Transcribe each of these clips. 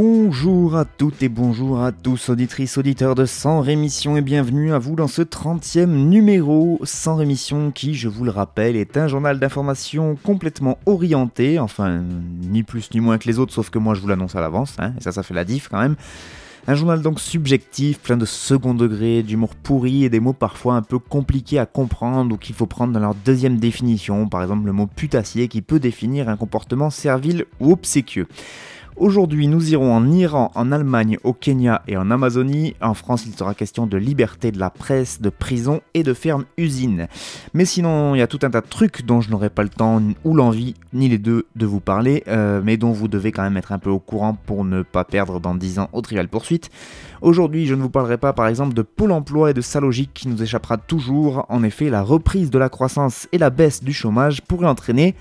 Bonjour à toutes et bonjour à tous, auditrices, auditeurs de Sans Rémission et bienvenue à vous dans ce 30e numéro Sans Rémission qui, je vous le rappelle, est un journal d'information complètement orienté, enfin ni plus ni moins que les autres sauf que moi je vous l'annonce à l'avance, hein, et ça ça fait la diff quand même. Un journal donc subjectif, plein de second degré, d'humour pourri et des mots parfois un peu compliqués à comprendre ou qu'il faut prendre dans leur deuxième définition, par exemple le mot putassier qui peut définir un comportement servile ou obséquieux. Aujourd'hui, nous irons en Iran, en Allemagne, au Kenya et en Amazonie. En France, il sera question de liberté de la presse, de prison et de ferme-usine. Mais sinon, il y a tout un tas de trucs dont je n'aurai pas le temps ou l'envie, ni les deux, de vous parler, euh, mais dont vous devez quand même être un peu au courant pour ne pas perdre dans 10 ans au Trivial Poursuite. Aujourd'hui, je ne vous parlerai pas par exemple de Pôle emploi et de sa logique qui nous échappera toujours. En effet, la reprise de la croissance et la baisse du chômage pourraient entraîner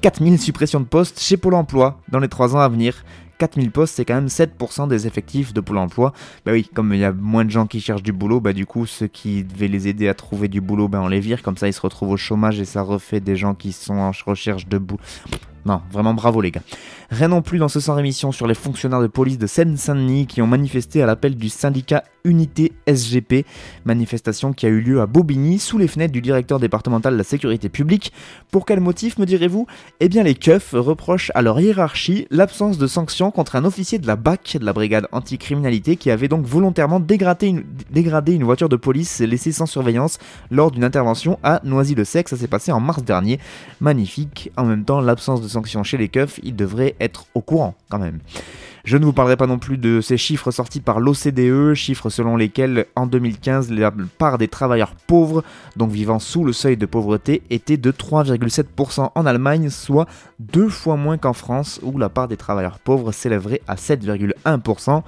4000 suppressions de postes chez Pôle emploi dans les 3 ans à venir. 4000 postes, c'est quand même 7% des effectifs de Pôle emploi. Bah oui, comme il y a moins de gens qui cherchent du boulot, bah du coup, ceux qui devaient les aider à trouver du boulot, bah on les vire, comme ça ils se retrouvent au chômage et ça refait des gens qui sont en recherche de boulot. Non, vraiment bravo les gars. Rien non plus dans ce sans rémission sur les fonctionnaires de police de Seine-Saint-Denis qui ont manifesté à l'appel du syndicat Unité SGP, manifestation qui a eu lieu à Bobigny sous les fenêtres du directeur départemental de la sécurité publique. Pour quel motif me direz-vous? Eh bien les keufs reprochent à leur hiérarchie l'absence de sanctions contre un officier de la BAC, de la brigade anticriminalité, qui avait donc volontairement dégradé une, dégradé une voiture de police laissée sans surveillance lors d'une intervention à Noisy-le-Sec, ça s'est passé en mars dernier. Magnifique, en même temps l'absence de sanctions chez les keufs, ils devraient être au courant quand même. Je ne vous parlerai pas non plus de ces chiffres sortis par l'OCDE, chiffres selon lesquels en 2015 la part des travailleurs pauvres, donc vivant sous le seuil de pauvreté, était de 3,7% en Allemagne, soit deux fois moins qu'en France où la part des travailleurs pauvres s'élèverait à 7,1%.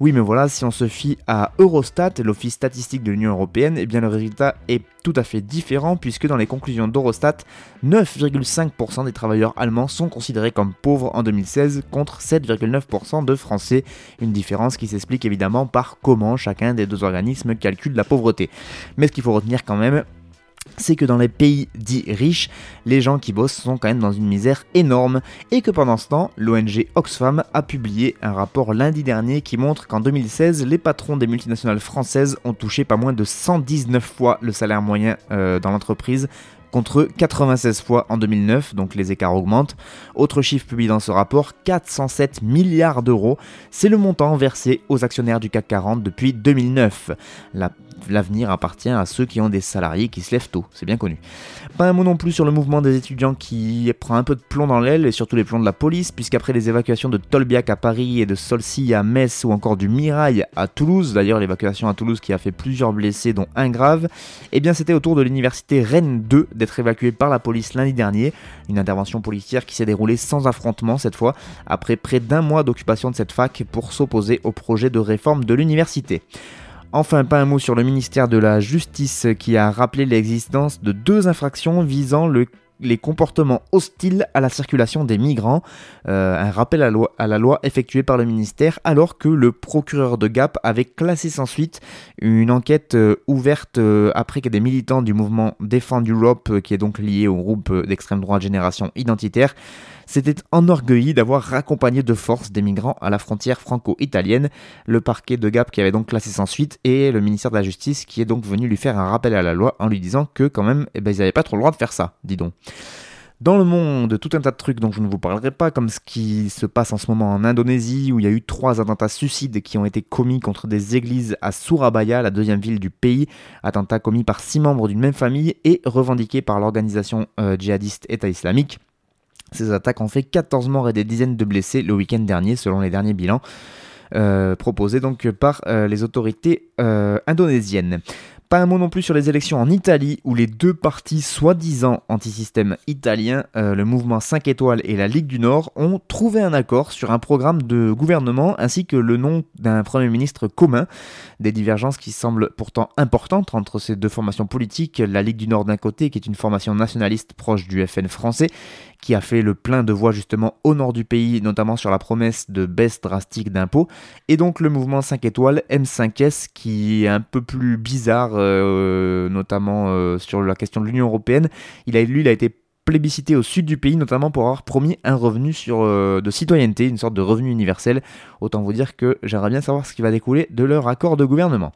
Oui, mais voilà, si on se fie à Eurostat, l'office statistique de l'Union Européenne, eh bien le résultat est tout à fait différent puisque dans les conclusions d'Eurostat, 9,5% des travailleurs allemands sont considérés comme pauvres en 2016 contre 7,9% de Français. Une différence qui s'explique évidemment par comment chacun des deux organismes calcule la pauvreté. Mais ce qu'il faut retenir quand même, c'est que dans les pays dits riches, les gens qui bossent sont quand même dans une misère énorme et que pendant ce temps, l'ONG Oxfam a publié un rapport lundi dernier qui montre qu'en 2016, les patrons des multinationales françaises ont touché pas moins de 119 fois le salaire moyen euh, dans l'entreprise contre 96 fois en 2009, donc les écarts augmentent. Autre chiffre publié dans ce rapport, 407 milliards d'euros, c'est le montant versé aux actionnaires du CAC 40 depuis 2009. La l'avenir appartient à ceux qui ont des salariés qui se lèvent tôt, c'est bien connu. Pas un mot non plus sur le mouvement des étudiants qui prend un peu de plomb dans l'aile et surtout les plombs de la police, puisqu'après les évacuations de Tolbiac à Paris et de Solcy à Metz ou encore du Mirail à Toulouse, d'ailleurs l'évacuation à Toulouse qui a fait plusieurs blessés dont un grave, eh bien c'était au tour de l'université Rennes 2 d'être évacuée par la police lundi dernier, une intervention policière qui s'est déroulée sans affrontement cette fois, après près d'un mois d'occupation de cette fac pour s'opposer au projet de réforme de l'université. Enfin, pas un mot sur le ministère de la Justice qui a rappelé l'existence de deux infractions visant le les comportements hostiles à la circulation des migrants. Euh, un rappel à la, loi, effectué par le ministère alors que le procureur de Gap avait classé sans suite une enquête euh, ouverte euh, après que des militants du mouvement Défend Europe, qui est donc lié au groupe d'extrême droite Génération Identitaire, s'était enorgueilli d'avoir raccompagné de force des migrants à la frontière franco-italienne. Le parquet de Gap qui avait donc classé sans suite et le ministère de la Justice qui est donc venu lui faire un rappel à la loi en lui disant que quand même, eh ben, ils n'avaient pas trop le droit de faire ça, dis donc. Dans le monde, tout un tas de trucs dont je ne vous parlerai pas, comme ce qui se passe en ce moment en Indonésie, où il y a eu trois attentats suicides qui ont été commis contre des églises à Surabaya, la deuxième ville du pays. Attentats commis par six membres d'une même famille et revendiqués par l'organisation euh, djihadiste État islamique. Ces attaques ont fait 14 morts et des dizaines de blessés le week-end dernier, selon les derniers bilans. Euh, proposés donc par euh, les autorités euh, indonésiennes. Pas un mot non plus sur les élections en Italie, où les deux partis soi-disant anti-système italiens, euh, le mouvement 5 étoiles et la Ligue du Nord, ont trouvé un accord sur un programme de gouvernement ainsi que le nom d'un Premier ministre commun. Des divergences qui semblent pourtant importantes entre ces deux formations politiques, la Ligue du Nord d'un côté, qui est une formation nationaliste proche du FN français, qui a fait le plein de voix justement au nord du pays, notamment sur la promesse de baisse drastique d'impôts, et donc le mouvement 5 étoiles M5S qui est un peu plus bizarre, euh, notamment euh, sur la question de l'Union européenne. Il a, lui, il a été plébiscité au sud du pays, notamment pour avoir promis un revenu sur, euh, de citoyenneté, une sorte de revenu universel. Autant vous dire que j'aimerais bien savoir ce qui va découler de leur accord de gouvernement.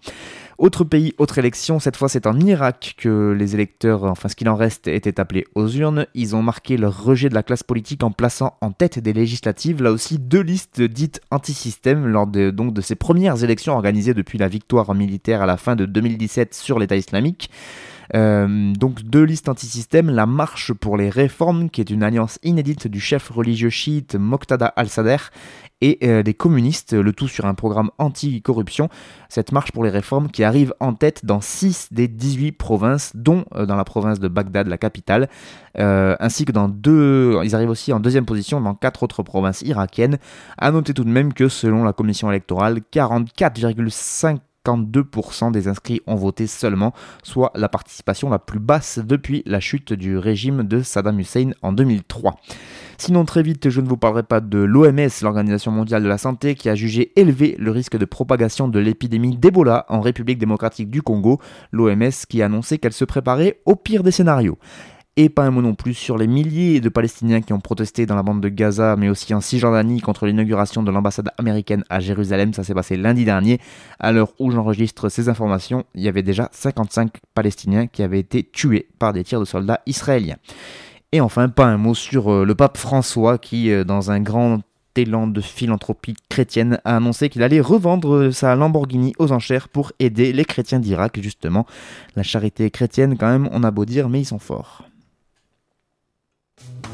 Autre pays, autre élection, cette fois c'est en Irak que les électeurs, enfin ce qu'il en reste, étaient appelés aux urnes. Ils ont marqué leur rejet de la classe politique en plaçant en tête des législatives, là aussi deux listes dites anti-système lors de, ces premières élections organisées depuis la victoire militaire à la fin de 2017 sur l'État islamique. Euh, donc deux listes anti-système, la Marche pour les réformes, qui est une alliance inédite du chef religieux chiite Moqtada al-Sadr et euh, des communistes, le tout sur un programme anti-corruption. Cette marche pour les réformes qui arrive en tête dans 6 des 18 provinces, dont euh, dans la province de Bagdad, la capitale, ainsi que dans deux... Ils arrivent aussi en deuxième position dans quatre autres provinces irakiennes. A noter tout de même que selon la commission électorale, 44,5 52% des inscrits ont voté seulement, soit la participation la plus basse depuis la chute du régime de Saddam Hussein en 2003. Sinon, très vite, je ne vous parlerai pas de l'OMS, l'Organisation mondiale de la santé, qui a jugé élevé le risque de propagation de l'épidémie d'Ebola en République démocratique du Congo, l'OMS qui a annoncé qu'elle se préparait au pire des scénarios et pas un mot non plus sur les milliers de Palestiniens qui ont protesté dans la bande de Gaza, mais aussi en Cisjordanie contre l'inauguration de l'ambassade américaine à Jérusalem. Ça s'est passé lundi dernier. À l'heure où j'enregistre ces informations, il y avait déjà 55 Palestiniens qui avaient été tués par des tirs de soldats israéliens. Et enfin, pas un mot sur euh, le pape François qui, euh, dans un grand élan de philanthropie chrétienne, a annoncé qu'il allait revendre sa Lamborghini aux enchères pour aider les chrétiens d'Irak, justement. La charité chrétienne, quand même, on a beau dire, mais ils sont forts. Mm-hmm.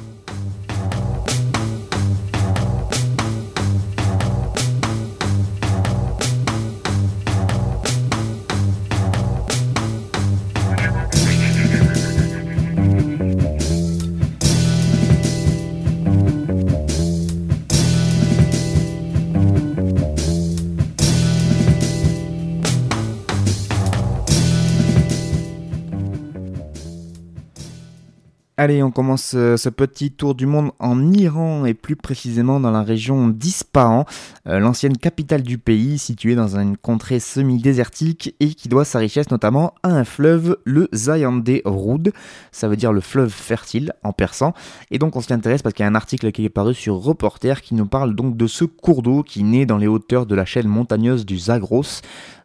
Allez, on commence euh, ce petit tour du monde en Iran et plus précisément dans la région d'Ispahan, euh, l'ancienne capitale du pays située dans une contrée semi-désertique et qui doit sa richesse notamment à un fleuve, le Zayande Roud, ça veut dire le fleuve fertile en persan. Et donc on s'y intéresse parce qu'il y a un article qui est paru sur Reporter qui nous parle donc de ce cours d'eau qui naît dans les hauteurs de la chaîne montagneuse du Zagros,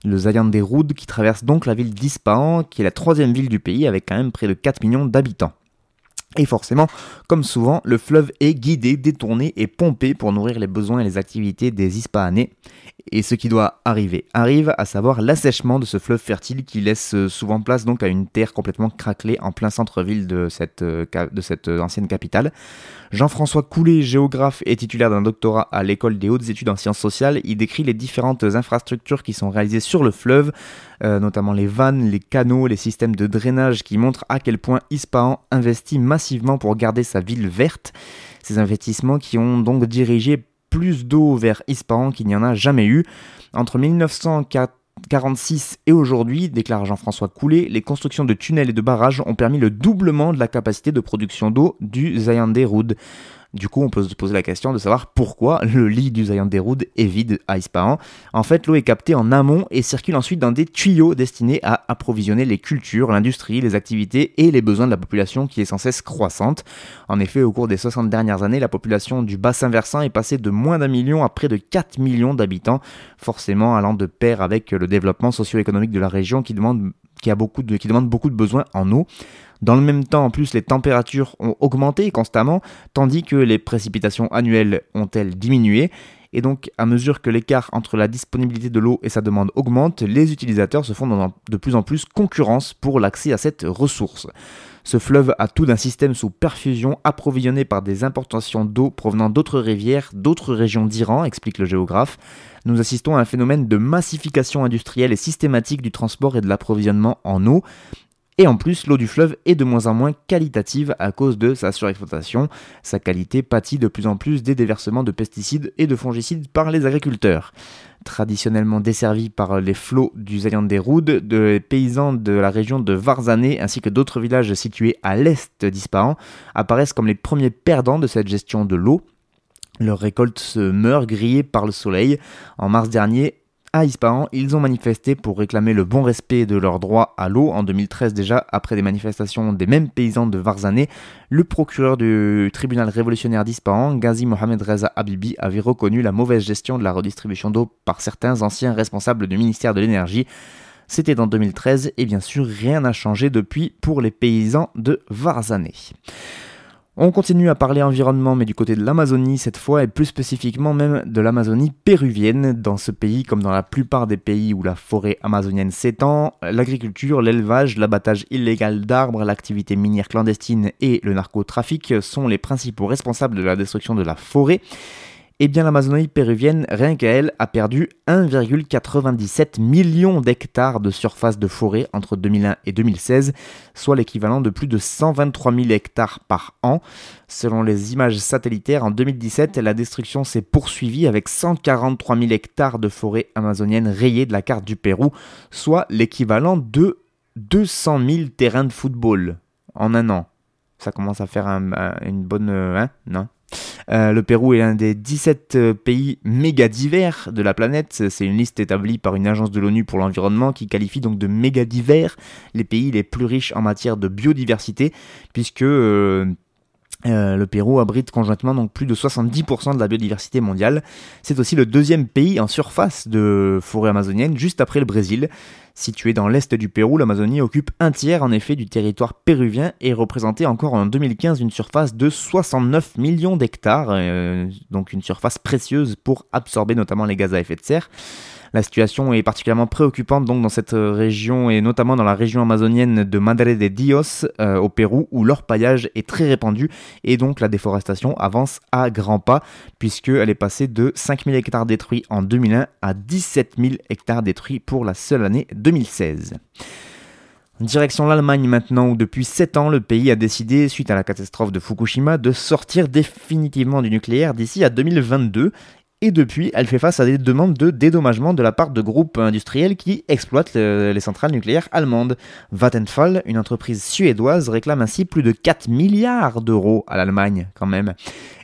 le Zayande Roud qui traverse donc la ville d'Ispahan qui est la troisième ville du pays avec quand même près de 4 millions d'habitants. Et forcément, comme souvent, le fleuve est guidé, détourné et pompé pour nourrir les besoins et les activités des Ispahanais. Et ce qui doit arriver arrive, à savoir l'assèchement de ce fleuve fertile qui laisse euh, souvent place donc à une terre complètement craquelée en plein centre-ville de cette, euh, euh, ancienne capitale. Jean-François Coulet, géographe et titulaire d'un doctorat à l'école des hautes études en sciences sociales, il décrit les différentes infrastructures qui sont réalisées sur le fleuve, notamment les vannes, les canaux, les systèmes de drainage qui montrent à quel point Ispahan investit massivement pour garder sa ville verte. Ces investissements qui ont donc dirigé plus d'eau vers Ispahan qu'il n'y en a jamais eu. Entre 1946 et aujourd'hui, déclare Jean-François Coulet, les constructions de tunnels et de barrages ont permis le doublement de la capacité de production d'eau du Zayande Roud. Du coup, on peut se poser la question de savoir pourquoi le lit du Zayan Deroud est vide à Ispahan. En fait, l'eau est captée en amont et circule ensuite dans des tuyaux destinés à approvisionner les cultures, l'industrie, les activités et les besoins de la population qui est sans cesse croissante. En effet, au cours des 60 dernières années, la population du bassin versant est passée de moins d'un million à près de 4 millions d'habitants, forcément allant de pair avec le développement socio-économique de la région qui demande qui, demande beaucoup de besoins en eau. Dans le même temps, en plus, les températures ont augmenté constamment, tandis que les précipitations annuelles ont-elles diminué. Et donc, à mesure que l'écart entre la disponibilité de l'eau et sa demande augmente, les utilisateurs se font de plus en plus concurrence pour l'accès à cette ressource. Ce fleuve a tout d'un système sous perfusion approvisionné par des importations d'eau provenant d'autres rivières, d'autres régions d'Iran, explique le géographe. Nous assistons à un phénomène de massification industrielle et systématique du transport et de l'approvisionnement en eau. Et en plus, l'eau du fleuve est de moins en moins qualitative à cause de sa surexploitation. Sa qualité pâtit de plus en plus des déversements de pesticides et de fongicides par les agriculteurs. Traditionnellement desservis par les flots du Zayan des Roudes, de paysans de la région de Varzané ainsi que d'autres villages situés à l'est d'Ispahan apparaissent comme les premiers perdants de cette gestion de l'eau. Leur récolte se meurt grillée par le soleil. En mars dernier, à Ispahan, ils ont manifesté pour réclamer le bon respect de leurs droits à l'eau. En 2013 déjà, après des manifestations des mêmes paysans de Varzané, le procureur du tribunal révolutionnaire d'Ispahan, Ghazi Mohamed Reza Habibi, avait reconnu la mauvaise gestion de la redistribution d'eau par certains anciens responsables du ministère de l'énergie. C'était en 2013 et bien sûr rien n'a changé depuis pour les paysans de Varzané. On continue à parler environnement, mais du côté de l'Amazonie cette fois, et plus spécifiquement même de l'Amazonie péruvienne. Dans ce pays, comme dans la plupart des pays où la forêt amazonienne s'étend, l'agriculture, l'élevage, l'abattage illégal d'arbres, l'activité minière clandestine et le narcotrafic sont les principaux responsables de la destruction de la forêt. Eh bien, l'Amazonie péruvienne, rien qu'à elle, a perdu 1,97 million d'hectares de surface de forêt entre 2001 et 2016, soit l'équivalent de plus de 123 000 hectares par an. Selon les images satellitaires, en 2017, la destruction s'est poursuivie avec 143 000 hectares de forêt amazonienne rayés de la carte du Pérou, soit l'équivalent de 200 000 terrains de football en un an. Ça commence à faire une bonne... Euh, hein non? Le Pérou est l'un des 17 euh, pays méga divers de la planète. C'est une liste établie par une agence de l'ONU pour l'environnement qui qualifie donc de méga divers les pays les plus riches en matière de biodiversité, puisque euh, le Pérou abrite conjointement donc plus de 70% de la biodiversité mondiale. C'est aussi le deuxième pays en surface de forêt amazonienne, juste après le Brésil. Située dans l'est du Pérou, l'Amazonie occupe un tiers en effet du territoire péruvien et représentait encore en 2015 une surface de 69 millions d'hectares, euh, donc une surface précieuse pour absorber notamment les gaz à effet de serre. La situation est particulièrement préoccupante dans cette région et notamment dans la région amazonienne de Madre de Dios euh, au Pérou où l'orpaillage est très répandu et donc la déforestation avance à grands pas puisqu'elle est passée de 5000 hectares détruits en 2001 à 17 000 hectares détruits pour la seule année 2016. Direction l'Allemagne maintenant, où depuis 7 ans, le pays a décidé, suite à la catastrophe de Fukushima, de sortir définitivement du nucléaire d'ici à 2022 et depuis, elle fait face à des demandes de dédommagement de la part de groupes industriels qui exploitent les centrales nucléaires allemandes. Vattenfall, une entreprise suédoise, réclame ainsi plus de 4 milliards d'euros à l'Allemagne quand même.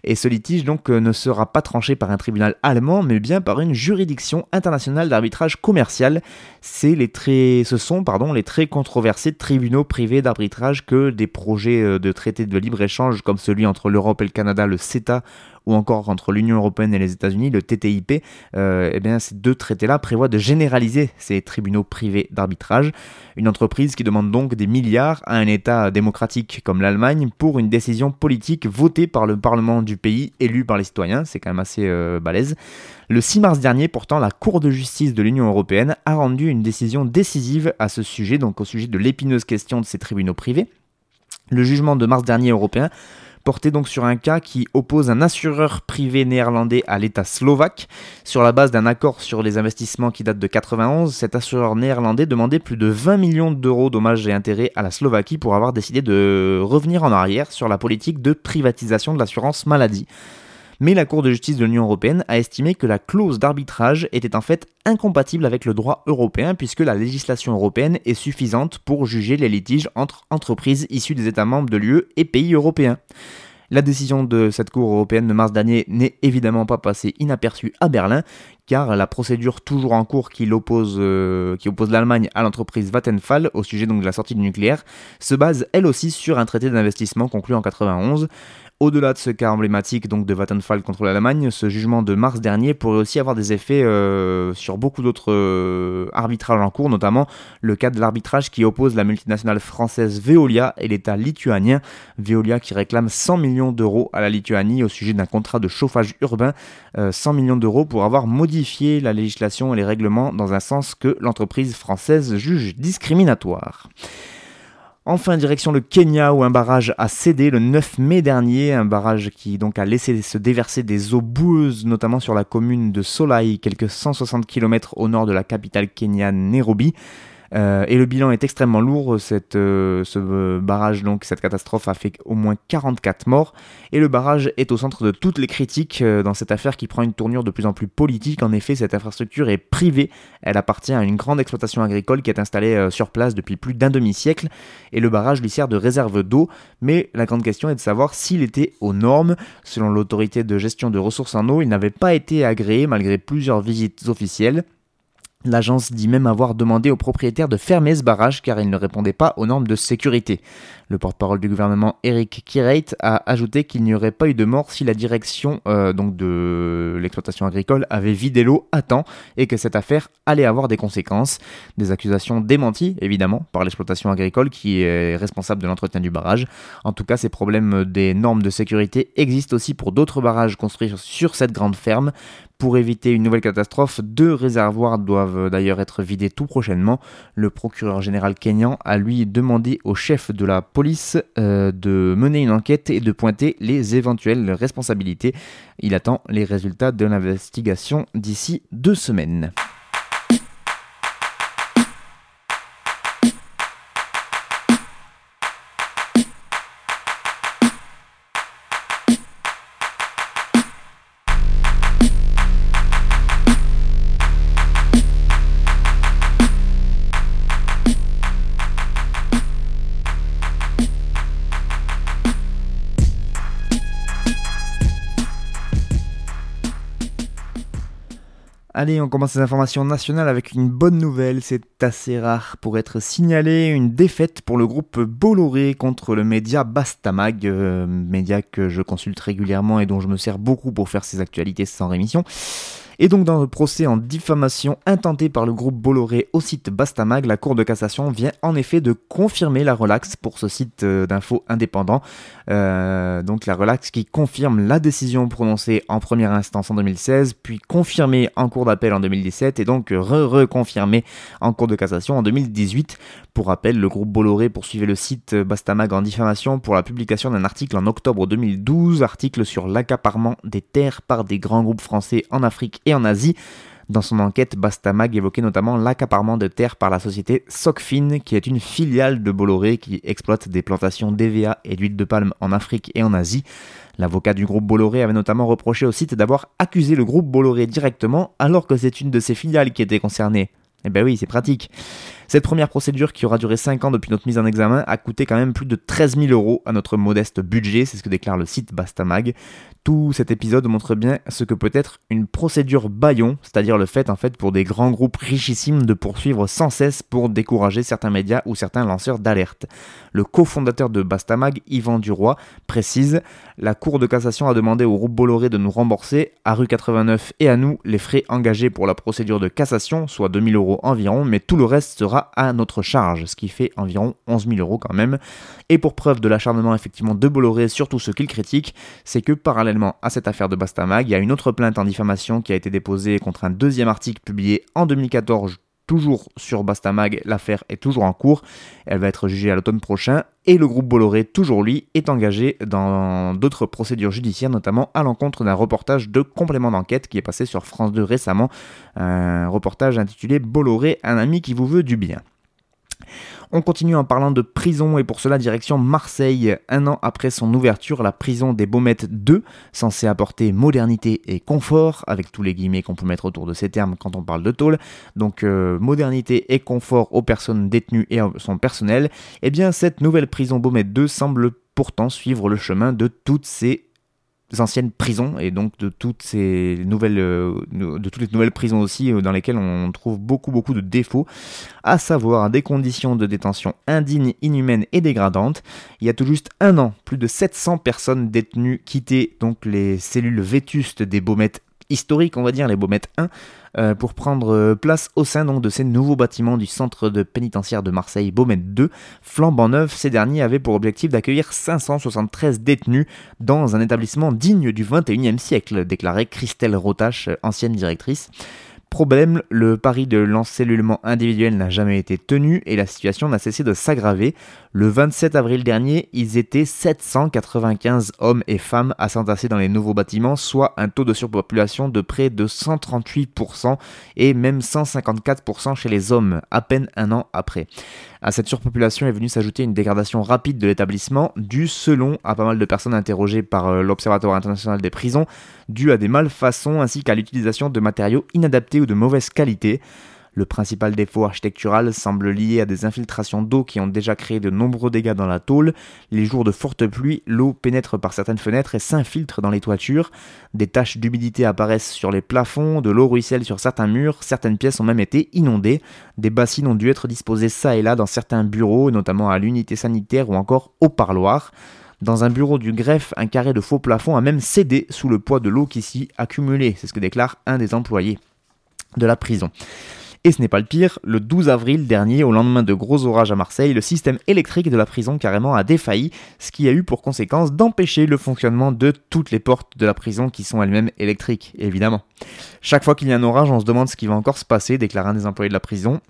Et ce litige donc euh, ne sera pas tranché par un tribunal allemand, mais bien par une juridiction internationale d'arbitrage commercial. C'est les ce sont pardon, les très controversés tribunaux privés d'arbitrage que des projets euh, de traités de libre-échange comme celui entre l'Europe et le Canada, le CETA, ou encore entre l'Union européenne et les États-Unis, le TTIP, euh, eh ces deux traités-là prévoient de généraliser ces tribunaux privés d'arbitrage. Une entreprise qui demande donc des milliards à un État démocratique comme l'Allemagne pour une décision politique votée par le Parlement du pays, élu par les citoyens, c'est quand même assez euh, balèze. Le 6 mars dernier, pourtant, la Cour de justice de l'Union européenne a rendu une décision décisive à ce sujet, donc au sujet de l'épineuse question de ces tribunaux privés. Le jugement de mars dernier européen portait donc sur un cas qui oppose un assureur privé néerlandais à l'État slovaque. Sur la base d'un accord sur les investissements qui date de 91, cet assureur néerlandais demandait plus de 20 millions d'euros dommages et intérêts à la Slovaquie pour avoir décidé de revenir en arrière sur la politique de privatisation de l'assurance maladie mais la Cour de justice de l'Union européenne a estimé que la clause d'arbitrage était en fait incompatible avec le droit européen puisque la législation européenne est suffisante pour juger les litiges entre entreprises issues des États membres de l'UE et pays européens. La décision de cette Cour européenne de mars dernier n'est évidemment pas passée inaperçue à Berlin, car la procédure toujours en cours qui, oppose, euh, oppose l'Allemagne à l'entreprise Vattenfall au sujet donc de la sortie du nucléaire se base elle aussi sur un traité d'investissement conclu en 91. Au-delà de ce cas emblématique donc de Vattenfall contre l'Allemagne, ce jugement de mars dernier pourrait aussi avoir des effets euh, sur beaucoup d'autres euh, arbitrages en cours, notamment le cas de l'arbitrage qui oppose la multinationale française Veolia et l'État lituanien. Veolia qui réclame 100 millions d'euros à la Lituanie au sujet d'un contrat de chauffage urbain, 100 millions d'euros pour avoir modifié la législation et les règlements dans un sens que l'entreprise française juge discriminatoire. Enfin, direction le Kenya où un barrage a cédé le 9 mai dernier, un barrage qui donc a laissé se déverser des eaux boueuses, notamment sur la commune de Solai, quelques 160 km au nord de la capitale kenyane Nairobi. Euh, et le bilan est extrêmement lourd. Cette, euh, ce barrage, donc cette catastrophe, a fait au moins 44 morts. Et le barrage est au centre de toutes les critiques euh, dans cette affaire qui prend une tournure de plus en plus politique. En effet, cette infrastructure est privée. Elle appartient à une grande exploitation agricole qui est installée sur place depuis plus d'un demi-siècle. Et le barrage lui sert de réserve d'eau. Mais la grande question est de savoir s'il était aux normes. Selon l'autorité de gestion de ressources en eau, il n'avait pas été agréé malgré plusieurs visites officielles. L'agence dit même avoir demandé aux propriétaires de fermer ce barrage car il ne répondait pas aux normes de sécurité. Le porte-parole du gouvernement Eric Kireit a ajouté qu'il n'y aurait pas eu de mort si la direction euh, donc de l'exploitation agricole avait vidé l'eau à temps et que cette affaire allait avoir des conséquences. Des accusations démenties évidemment par l'exploitation agricole qui est responsable de l'entretien du barrage. En tout cas, ces problèmes des normes de sécurité existent aussi pour d'autres barrages construits sur cette grande ferme. Pour éviter une nouvelle catastrophe, deux réservoirs doivent d'ailleurs être vidés tout prochainement. Le procureur général kényan a lui demandé au chef de la police euh, de mener une enquête et de pointer les éventuelles responsabilités. Il attend les résultats de l'investigation d'ici deux semaines. Allez, on commence ces informations nationales avec une bonne nouvelle, c'est assez rare pour être signalé, une défaite pour le groupe Bolloré contre le média Bastamag, euh, média que je consulte régulièrement et dont je me sers beaucoup pour faire ces actualités sans rémission. Et donc dans le procès en diffamation intenté par le groupe Bolloré au site Bastamag, la Cour de cassation vient en effet de confirmer la relaxe pour ce site euh, d'info indépendant. Euh, donc la relaxe qui confirme la décision prononcée en première instance en 2016, puis confirmée en cour d'appel en 2017 et donc re-reconfirmée en cour de cassation en 2018. Pour rappel, le groupe Bolloré poursuivait le site Bastamag en diffamation pour la publication d'un article en octobre 2012, article sur l'accaparement des terres par des grands groupes français en Afrique en Asie. Dans son enquête, Bastamag évoquait notamment l'accaparement de terres par la société Socfin, qui est une filiale de Bolloré qui exploite des plantations d'EVA et d'huile de palme en Afrique et en Asie. L'avocat du groupe Bolloré avait notamment reproché au site d'avoir accusé le groupe Bolloré directement alors que c'est une de ses filiales qui était concernée. Eh ben oui, c'est pratique. Cette première procédure, qui aura duré 5 ans depuis notre mise en examen, a coûté quand même plus de 13 000 euros à notre modeste budget, c'est ce que déclare le site Bastamag. Tout cet épisode montre bien ce que peut être une procédure baillon, c'est-à-dire le fait en fait pour des grands groupes richissimes de poursuivre sans cesse pour décourager certains médias ou certains lanceurs d'alerte. Le cofondateur de Bastamag, Yvan Duroy, précise La Cour de cassation a demandé au groupe Bolloré de nous rembourser, à rue 89 et à nous, les frais engagés pour la procédure de cassation, soit 2000 euros environ, mais tout le reste sera à notre charge, ce qui fait environ 11 000 euros quand même. Et pour preuve de l'acharnement effectivement de Bolloré sur tout ce qu'il critique, c'est que parallèlement à cette affaire de Bastamag, il y a une autre plainte en diffamation qui a été déposée contre un deuxième article publié en 2014 toujours sur Bastamag, l'affaire est toujours en cours, elle va être jugée à l'automne prochain, et le groupe Bolloré, toujours lui, est engagé dans d'autres procédures judiciaires, notamment à l'encontre d'un reportage de complément d'enquête qui est passé sur France 2 récemment, un reportage intitulé Bolloré, un ami qui vous veut du bien. On continue en parlant de prison et pour cela direction Marseille. Un an après son ouverture, la prison des Baumettes 2, censée apporter modernité et confort, avec tous les guillemets qu'on peut mettre autour de ces termes quand on parle de tôle, donc euh, modernité et confort aux personnes détenues et à son personnel, eh bien cette nouvelle prison Baumettes 2 semble pourtant suivre le chemin de toutes ces anciennes prisons et donc de toutes ces nouvelles, euh, les nouvelles prisons aussi euh, dans lesquelles on trouve beaucoup beaucoup de défauts, à savoir des conditions de détention indignes, inhumaines et dégradantes. Il y a tout juste un an, plus de 700 personnes détenues quittaient donc les cellules vétustes des Baumettes historiques, on va dire, les Baumettes 1, euh, pour prendre euh, place au sein donc, de ces nouveaux bâtiments du centre de pénitentiaire de Marseille, Baumette 2. Flambant neuf, ces derniers avaient pour objectif d'accueillir 573 détenus dans un établissement digne du 21e siècle, déclarait Christelle Rotache, ancienne directrice. Problème, le pari de l'encellulement individuel n'a jamais été tenu et la situation n'a cessé de s'aggraver. Le 27 avril dernier, ils étaient 795 hommes et femmes à s'entasser dans les nouveaux bâtiments, soit un taux de surpopulation de près de 138% et même 154% chez les hommes, à peine un an après. À cette surpopulation est venue s'ajouter une dégradation rapide de l'établissement, due selon à pas mal de personnes interrogées par euh, l'Observatoire international des prisons, due à des malfaçons ainsi qu'à l'utilisation de matériaux inadaptés ou de mauvaise qualité. Le principal défaut architectural semble lié à des infiltrations d'eau qui ont déjà créé de nombreux dégâts dans la tôle. Les jours de forte pluie, l'eau pénètre par certaines fenêtres et s'infiltre dans les toitures. Des taches d'humidité apparaissent sur les plafonds, de l'eau ruisselle sur certains murs, certaines pièces ont même été inondées. Des bassines ont dû être disposées ça et là dans certains bureaux, notamment à l'unité sanitaire ou encore au parloir. Dans un bureau du greffe, un carré de faux plafond a même cédé sous le poids de l'eau qui s'y accumulait, c'est ce que déclare un des employés de la prison. Et ce n'est pas le pire, le 12 avril dernier, au lendemain de gros orages à Marseille, le système électrique de la prison carrément a défailli, ce qui a eu pour conséquence d'empêcher le fonctionnement de toutes les portes de la prison qui sont elles-mêmes électriques, évidemment. Chaque fois qu'il y a un orage, on se demande ce qui va encore se passer, déclare un des employés de la prison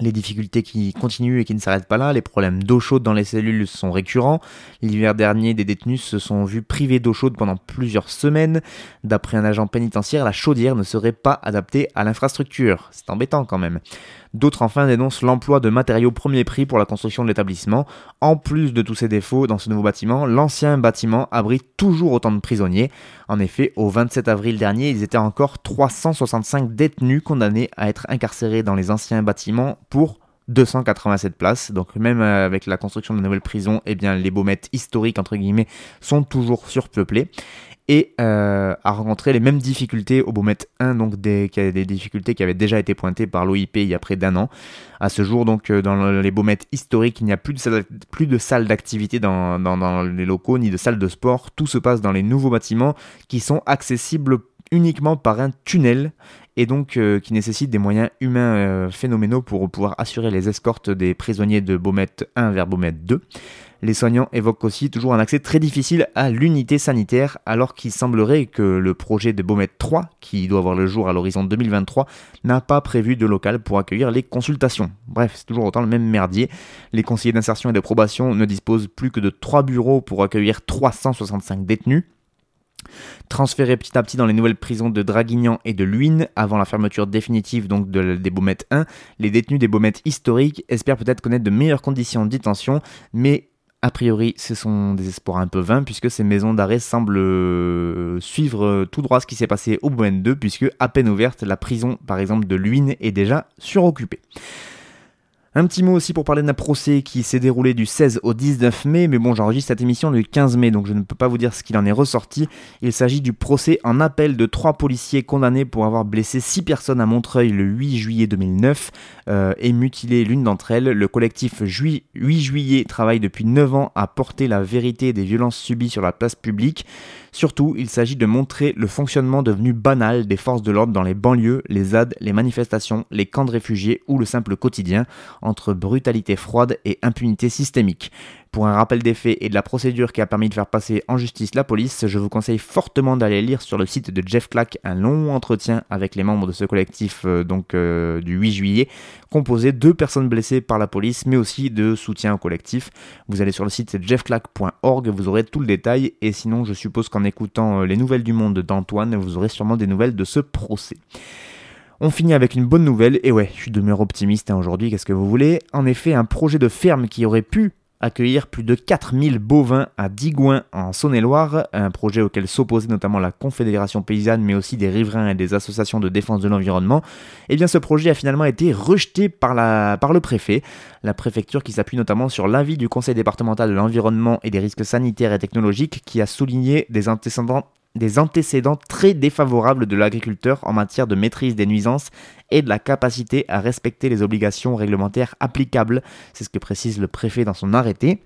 les difficultés qui continuent et qui ne s'arrêtent pas là, les problèmes d'eau chaude dans les cellules sont récurrents. L'hiver dernier, des détenus se sont vus privés d'eau chaude pendant plusieurs semaines. D'après un agent pénitentiaire, la chaudière ne serait pas adaptée à l'infrastructure. C'est embêtant quand même. D'autres enfin dénoncent l'emploi de matériaux premier prix pour la construction de l'établissement. En plus de tous ces défauts dans ce nouveau bâtiment, l'ancien bâtiment abrite toujours autant de prisonniers. En effet, au 27 avril dernier, ils étaient encore 365 détenus condamnés à être incarcérés dans les anciens bâtiments pour 287 places. Donc même avec la construction de nouvelles prisons, eh bien les baumettes historiques entre guillemets sont toujours surpeuplés et euh, a rencontré les mêmes difficultés au Beaumet 1, donc des, difficultés qui avaient déjà été pointées par l'OIP il y a près d'un an. À ce jour, donc euh, dans les Baumettes historiques, il n'y a plus de salles plus de d'activité dans, dans, les locaux, ni de salles de sport. Tout se passe dans les nouveaux bâtiments qui sont accessibles uniquement par un tunnel et donc euh, qui nécessitent des moyens humains phénoménaux pour pouvoir assurer les escortes des prisonniers de Beaumet 1 vers Beaumet 2. Les soignants évoquent aussi toujours un accès très difficile à l'unité sanitaire, alors qu'il semblerait que le projet de Beaumet 3, qui doit avoir le jour à l'horizon 2023, n'a pas prévu de local pour accueillir les consultations. Bref, c'est toujours autant le même merdier. Les conseillers d'insertion et de probation ne disposent plus que de 3 bureaux pour accueillir 365 détenus. Transférés petit à petit dans les nouvelles prisons de Draguignan et de Luynes, avant la fermeture définitive donc des Baumettes 1, les détenus des Baumettes historiques espèrent peut-être connaître de meilleures conditions de détention, mais a priori, ce sont des espoirs un peu vains puisque ces maisons d'arrêt semblent euh, suivre tout droit ce qui s'est passé au Bouen 2 puisque à peine ouverte, la prison par exemple de Luynes est déjà suroccupée. Un petit mot aussi pour parler d'un procès qui s'est déroulé du 16 au 19 mai, mais bon, j'enregistre cette émission le 15 mai, donc je ne peux pas vous dire ce qu'il en est ressorti. Il s'agit du procès en appel de trois policiers condamnés pour avoir blessé six personnes à Montreuil le 8 juillet 2009 euh, et mutilé l'une d'entre elles. Le collectif 8 juillet travaille depuis 9 ans à porter la vérité des violences subies sur la place publique. Surtout, il s'agit de montrer le fonctionnement devenu banal des forces de l'ordre dans les banlieues, les ZAD, les manifestations, les camps de réfugiés ou le simple quotidien, entre brutalité froide et impunité systémique. Pour un rappel des faits et de la procédure qui a permis de faire passer en justice la police, je vous conseille fortement d'aller lire sur le site de Jeff Clack un long entretien avec les membres de ce collectif euh, donc euh, du 8 juillet, composé de personnes blessées par la police, mais aussi de soutien au collectif. Vous allez sur le site jeffclack.org, vous aurez tout le détail, et sinon je suppose qu'en écoutant euh, les nouvelles du monde d'Antoine, vous aurez sûrement des nouvelles de ce procès. On finit avec une bonne nouvelle, et ouais, je suis demeuré optimiste hein, aujourd'hui, qu'est-ce que vous voulez? En effet, un projet de ferme qui aurait pu accueillir plus de 4000 bovins à Digoin en Saône-et-Loire, un projet auquel s'opposait notamment la Confédération paysanne mais aussi des riverains et des associations de défense de l'environnement. Et eh bien ce projet a finalement été rejeté par, par le préfet, la préfecture qui s'appuie notamment sur l'avis du conseil départemental de l'environnement et des risques sanitaires et technologiques qui a souligné des antécédents des antécédents très défavorables de l'agriculteur en matière de maîtrise des nuisances et de la capacité à respecter les obligations réglementaires applicables. C'est ce que précise le préfet dans son arrêté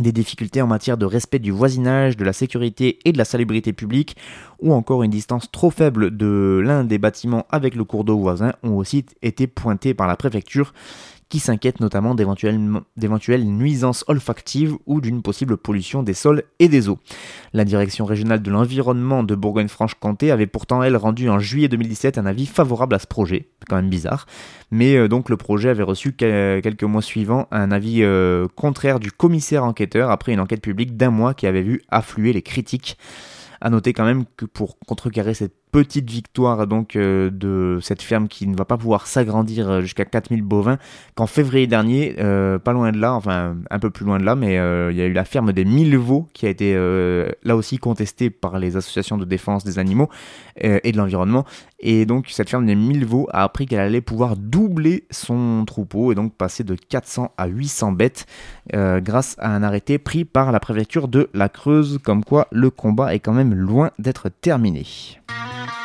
des difficultés en matière de respect du voisinage, de la sécurité et de la salubrité publique, ou encore une distance trop faible de l'un des bâtiments avec le cours d'eau voisin ont aussi été pointés par la préfecture qui s'inquiète notamment d'éventuelles nuisances olfactives ou d'une possible pollution des sols et des eaux. La direction régionale de l'environnement de Bourgogne-Franche-Comté avait pourtant, elle, rendu en juillet 2017 un avis favorable à ce projet, quand même bizarre, mais euh, donc le projet avait reçu quelques mois suivants un avis euh, contraire du commissaire enquêteur après une enquête publique d'un mois qui avait vu affluer les critiques. À noter quand même que pour contrecarrer cette petite victoire donc euh, de cette ferme qui ne va pas pouvoir s'agrandir euh, jusqu'à 4000 bovins qu'en février dernier, euh, pas loin de là, enfin un peu plus loin de là, mais il y a eu la ferme des 1000 veaux qui a été là aussi contestée par les associations de défense des animaux et de l'environnement. Et donc cette ferme des 1000 veaux a appris qu'elle allait pouvoir doubler son troupeau et donc passer de 400 à 800 bêtes grâce à un arrêté pris par la préfecture de la Creuse, comme quoi le combat est quand même loin d'être terminé. Bye.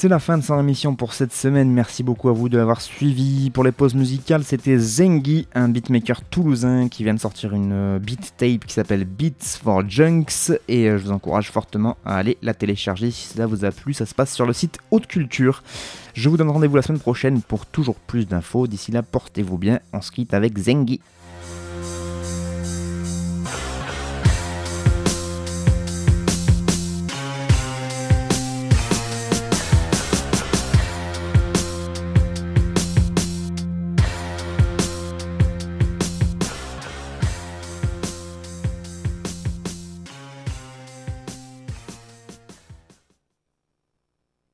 C'est la fin de son émission pour cette semaine. Merci beaucoup à vous de l'avoir suivi. Pour les pauses musicales, c'était Zengi, un beatmaker toulousain qui vient de sortir une euh, beat tape qui s'appelle Beats for Junks. Et euh, je vous encourage fortement à aller la télécharger si cela vous a plu. Ça se passe sur le site Haute Culture. Je vous donne rendez-vous la semaine prochaine pour toujours plus d'infos. D'ici là, portez-vous bien. On se quitte avec Zengi.